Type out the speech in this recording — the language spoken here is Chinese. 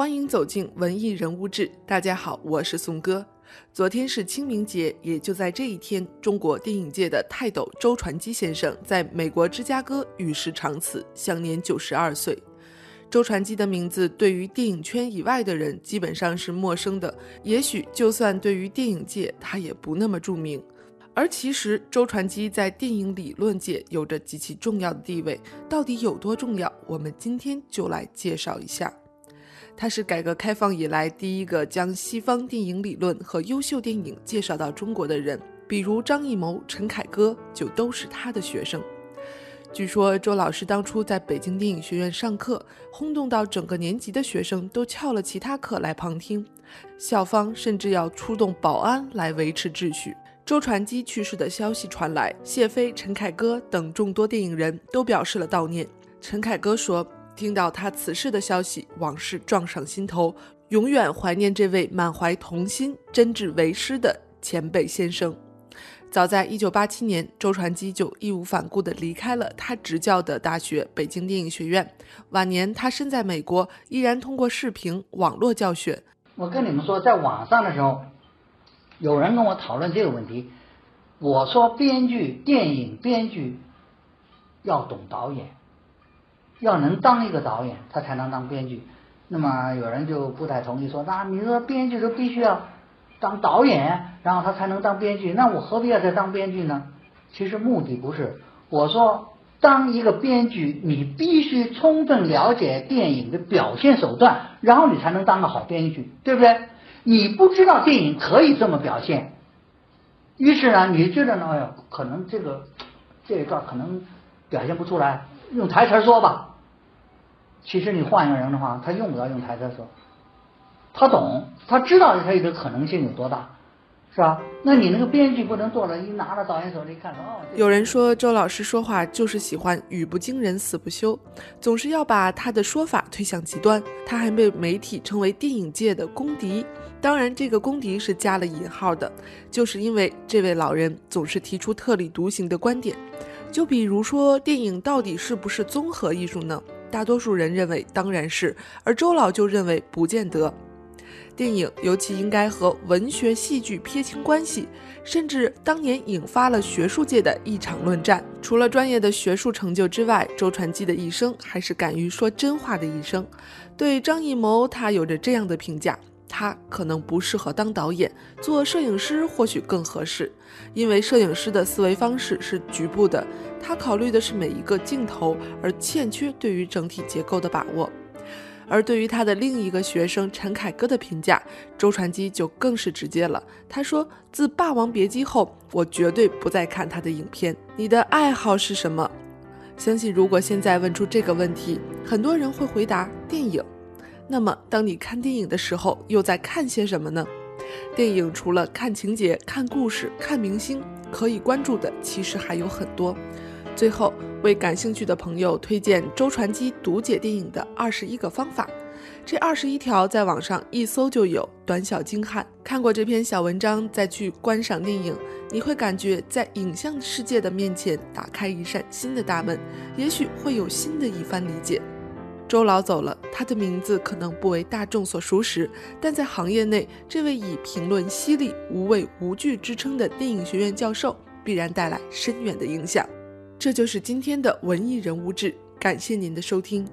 欢迎走进文艺人物志。大家好，我是宋哥。昨天是清明节，也就在这一天，中国电影界的泰斗周传基先生在美国芝加哥与世长辞，享年九十二岁。周传基的名字对于电影圈以外的人基本上是陌生的，也许就算对于电影界，他也不那么著名。而其实，周传基在电影理论界有着极其重要的地位，到底有多重要？我们今天就来介绍一下。他是改革开放以来第一个将西方电影理论和优秀电影介绍到中国的人，比如张艺谋、陈凯歌就都是他的学生。据说周老师当初在北京电影学院上课，轰动到整个年级的学生都翘了其他课来旁听，校方甚至要出动保安来维持秩序。周传基去世的消息传来，谢飞、陈凯歌等众多电影人都表示了悼念。陈凯歌说。听到他辞世的消息，往事撞上心头，永远怀念这位满怀童心、真挚为师的前辈先生。早在1987年，周传基就义无反顾地离开了他执教的大学——北京电影学院。晚年，他身在美国，依然通过视频网络教学。我跟你们说，在网上的时候，有人跟我讨论这个问题，我说编剧、电影编剧要懂导演。要能当一个导演，他才能当编剧。那么有人就不太同意，说那你说编剧都必须要当导演，然后他才能当编剧，那我何必要再当编剧呢？其实目的不是，我说当一个编剧，你必须充分了解电影的表现手段，然后你才能当个好编剧，对不对？你不知道电影可以这么表现，于是呢，你觉得呢？哎呦，可能这个这一段可能表现不出来，用台词说吧。其实你换一个人的话，他用不着用台词说，他懂，他知道他这个可能性有多大，是吧？那你那个编剧不能坐着，一拿着导演手里看，哦。有人说周老师说话就是喜欢语不惊人死不休，总是要把他的说法推向极端。他还被媒体称为电影界的公敌，当然这个公敌是加了引号的，就是因为这位老人总是提出特立独行的观点。就比如说，电影到底是不是综合艺术呢？大多数人认为当然是，而周老就认为不见得。电影尤其应该和文学、戏剧撇清关系，甚至当年引发了学术界的一场论战。除了专业的学术成就之外，周传基的一生还是敢于说真话的一生。对张艺谋，他有着这样的评价。他可能不适合当导演，做摄影师或许更合适，因为摄影师的思维方式是局部的，他考虑的是每一个镜头，而欠缺对于整体结构的把握。而对于他的另一个学生陈凯歌的评价，周传基就更是直接了。他说：“自《霸王别姬》后，我绝对不再看他的影片。你的爱好是什么？”相信如果现在问出这个问题，很多人会回答电影。那么，当你看电影的时候，又在看些什么呢？电影除了看情节、看故事、看明星，可以关注的其实还有很多。最后，为感兴趣的朋友推荐周传基读解电影的二十一个方法。这二十一条在网上一搜就有，短小精悍。看过这篇小文章再去观赏电影，你会感觉在影像世界的面前打开一扇新的大门，也许会有新的一番理解。周老走了，他的名字可能不为大众所熟识，但在行业内，这位以评论犀利、无畏无惧之称的电影学院教授，必然带来深远的影响。这就是今天的文艺人物志，感谢您的收听。